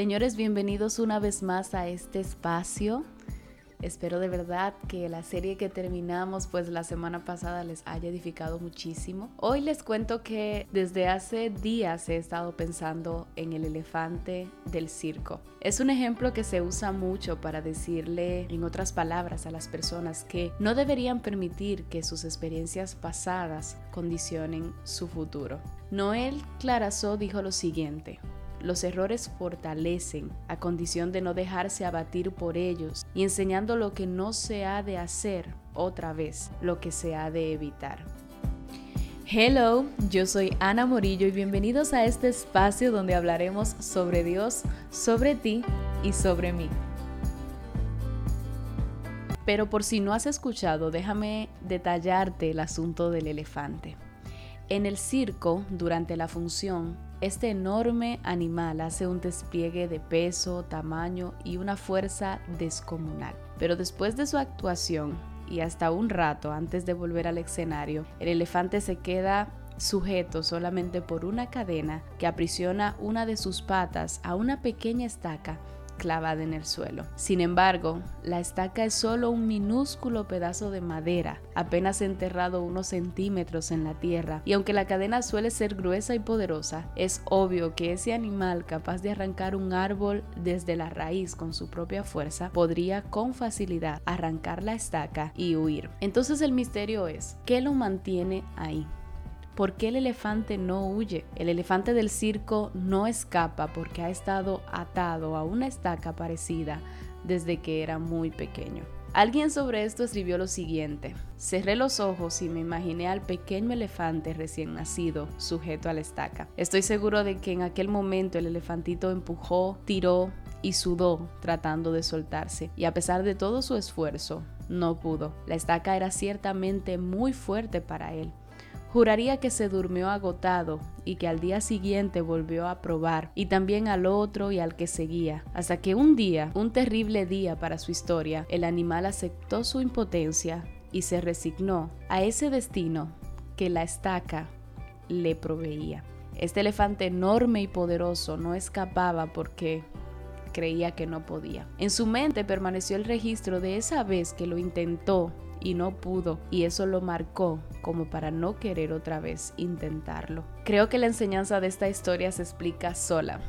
Señores, bienvenidos una vez más a este espacio. Espero de verdad que la serie que terminamos pues la semana pasada les haya edificado muchísimo. Hoy les cuento que desde hace días he estado pensando en el elefante del circo. Es un ejemplo que se usa mucho para decirle en otras palabras a las personas que no deberían permitir que sus experiencias pasadas condicionen su futuro. Noel Clarazó dijo lo siguiente, los errores fortalecen a condición de no dejarse abatir por ellos y enseñando lo que no se ha de hacer otra vez, lo que se ha de evitar. Hello, yo soy Ana Morillo y bienvenidos a este espacio donde hablaremos sobre Dios, sobre ti y sobre mí. Pero por si no has escuchado, déjame detallarte el asunto del elefante. En el circo, durante la función, este enorme animal hace un despliegue de peso, tamaño y una fuerza descomunal. Pero después de su actuación y hasta un rato antes de volver al escenario, el elefante se queda sujeto solamente por una cadena que aprisiona una de sus patas a una pequeña estaca clavada en el suelo. Sin embargo, la estaca es solo un minúsculo pedazo de madera, apenas enterrado unos centímetros en la tierra, y aunque la cadena suele ser gruesa y poderosa, es obvio que ese animal capaz de arrancar un árbol desde la raíz con su propia fuerza podría con facilidad arrancar la estaca y huir. Entonces el misterio es, ¿qué lo mantiene ahí? ¿Por qué el elefante no huye? El elefante del circo no escapa porque ha estado atado a una estaca parecida desde que era muy pequeño. Alguien sobre esto escribió lo siguiente. Cerré los ojos y me imaginé al pequeño elefante recién nacido sujeto a la estaca. Estoy seguro de que en aquel momento el elefantito empujó, tiró y sudó tratando de soltarse. Y a pesar de todo su esfuerzo, no pudo. La estaca era ciertamente muy fuerte para él. Juraría que se durmió agotado y que al día siguiente volvió a probar, y también al otro y al que seguía, hasta que un día, un terrible día para su historia, el animal aceptó su impotencia y se resignó a ese destino que la estaca le proveía. Este elefante enorme y poderoso no escapaba porque creía que no podía. En su mente permaneció el registro de esa vez que lo intentó y no pudo y eso lo marcó como para no querer otra vez intentarlo. Creo que la enseñanza de esta historia se explica sola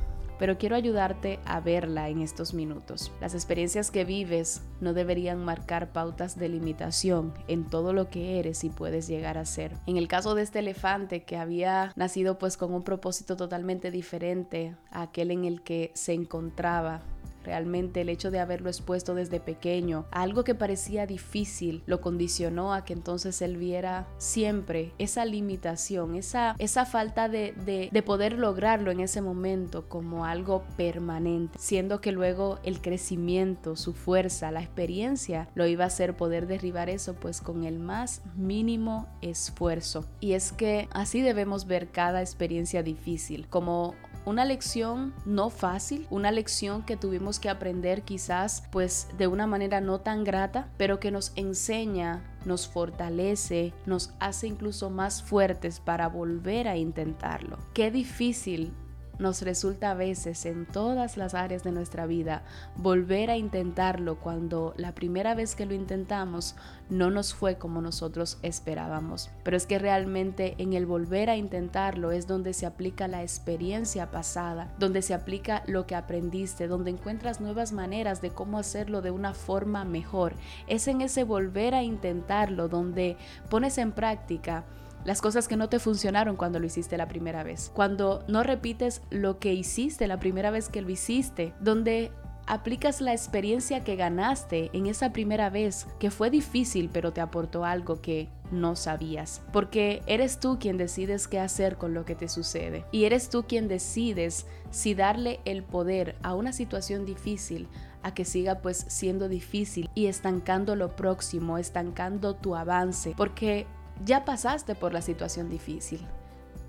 pero quiero ayudarte a verla en estos minutos. Las experiencias que vives no deberían marcar pautas de limitación en todo lo que eres y puedes llegar a ser. En el caso de este elefante que había nacido pues con un propósito totalmente diferente a aquel en el que se encontraba Realmente el hecho de haberlo expuesto desde pequeño algo que parecía difícil lo condicionó a que entonces él viera siempre esa limitación, esa, esa falta de, de, de poder lograrlo en ese momento como algo permanente, siendo que luego el crecimiento, su fuerza, la experiencia lo iba a hacer poder derribar eso pues con el más mínimo esfuerzo. Y es que así debemos ver cada experiencia difícil como una lección no fácil, una lección que tuvimos que aprender quizás pues de una manera no tan grata, pero que nos enseña nos fortalece, nos hace incluso más fuertes para volver a intentarlo. Qué difícil nos resulta a veces en todas las áreas de nuestra vida volver a intentarlo cuando la primera vez que lo intentamos no nos fue como nosotros esperábamos. Pero es que realmente en el volver a intentarlo es donde se aplica la experiencia pasada, donde se aplica lo que aprendiste, donde encuentras nuevas maneras de cómo hacerlo de una forma mejor. Es en ese volver a intentarlo donde pones en práctica las cosas que no te funcionaron cuando lo hiciste la primera vez, cuando no repites lo que hiciste la primera vez que lo hiciste, donde aplicas la experiencia que ganaste en esa primera vez, que fue difícil pero te aportó algo que no sabías. Porque eres tú quien decides qué hacer con lo que te sucede. Y eres tú quien decides si darle el poder a una situación difícil a que siga pues siendo difícil y estancando lo próximo, estancando tu avance. Porque ya pasaste por la situación difícil.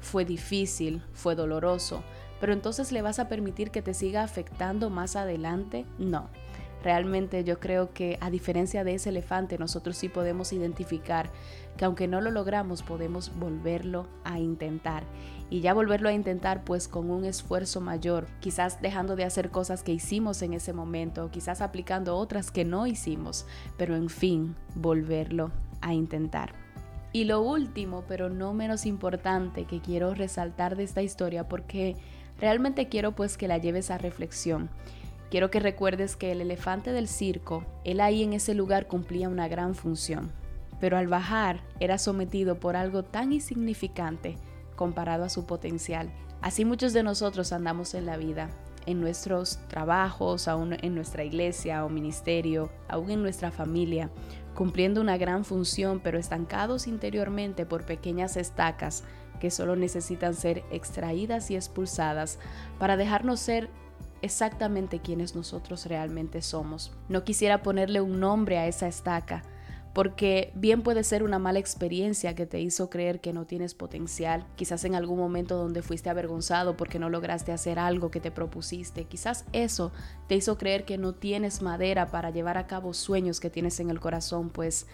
Fue difícil, fue doloroso, pero entonces le vas a permitir que te siga afectando más adelante? No. Realmente yo creo que a diferencia de ese elefante, nosotros sí podemos identificar que aunque no lo logramos, podemos volverlo a intentar. Y ya volverlo a intentar pues con un esfuerzo mayor, quizás dejando de hacer cosas que hicimos en ese momento, quizás aplicando otras que no hicimos, pero en fin, volverlo a intentar. Y lo último, pero no menos importante, que quiero resaltar de esta historia porque realmente quiero pues que la lleves a reflexión. Quiero que recuerdes que el elefante del circo, él ahí en ese lugar cumplía una gran función, pero al bajar era sometido por algo tan insignificante comparado a su potencial. Así muchos de nosotros andamos en la vida, en nuestros trabajos, aún en nuestra iglesia o ministerio, aún en nuestra familia, cumpliendo una gran función, pero estancados interiormente por pequeñas estacas que solo necesitan ser extraídas y expulsadas para dejarnos ser exactamente quienes nosotros realmente somos. No quisiera ponerle un nombre a esa estaca, porque bien puede ser una mala experiencia que te hizo creer que no tienes potencial, quizás en algún momento donde fuiste avergonzado porque no lograste hacer algo que te propusiste, quizás eso te hizo creer que no tienes madera para llevar a cabo sueños que tienes en el corazón, pues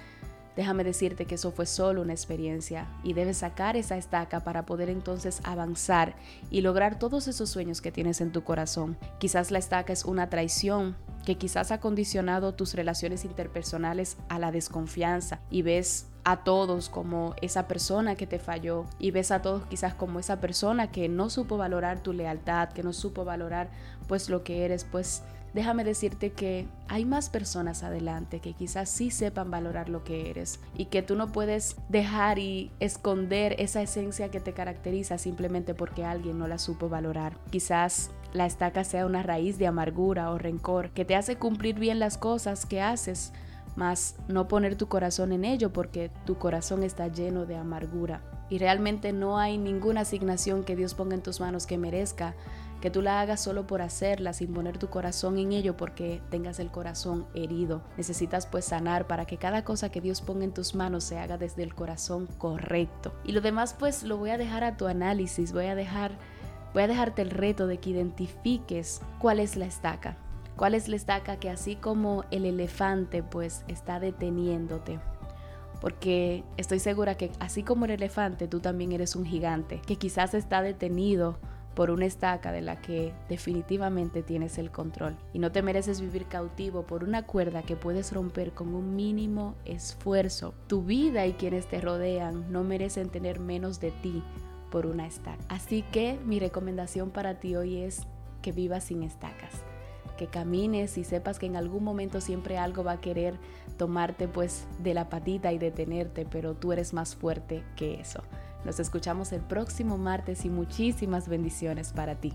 Déjame decirte que eso fue solo una experiencia y debes sacar esa estaca para poder entonces avanzar y lograr todos esos sueños que tienes en tu corazón. Quizás la estaca es una traición que quizás ha condicionado tus relaciones interpersonales a la desconfianza y ves a todos como esa persona que te falló y ves a todos quizás como esa persona que no supo valorar tu lealtad, que no supo valorar pues lo que eres, pues déjame decirte que hay más personas adelante que quizás sí sepan valorar lo que eres y que tú no puedes dejar y esconder esa esencia que te caracteriza simplemente porque alguien no la supo valorar. Quizás la estaca sea una raíz de amargura o rencor que te hace cumplir bien las cosas que haces, mas no poner tu corazón en ello porque tu corazón está lleno de amargura. Y realmente no hay ninguna asignación que Dios ponga en tus manos que merezca que tú la hagas solo por hacerla, sin poner tu corazón en ello porque tengas el corazón herido. Necesitas pues sanar para que cada cosa que Dios ponga en tus manos se haga desde el corazón correcto. Y lo demás pues lo voy a dejar a tu análisis, voy a dejar voy a dejarte el reto de que identifiques cuál es la estaca. ¿Cuál es la estaca que así como el elefante pues está deteniéndote? Porque estoy segura que así como el elefante, tú también eres un gigante que quizás está detenido por una estaca de la que definitivamente tienes el control. Y no te mereces vivir cautivo por una cuerda que puedes romper con un mínimo esfuerzo. Tu vida y quienes te rodean no merecen tener menos de ti por una estaca. Así que mi recomendación para ti hoy es que vivas sin estacas que camines y sepas que en algún momento siempre algo va a querer tomarte pues de la patita y detenerte, pero tú eres más fuerte que eso. Nos escuchamos el próximo martes y muchísimas bendiciones para ti.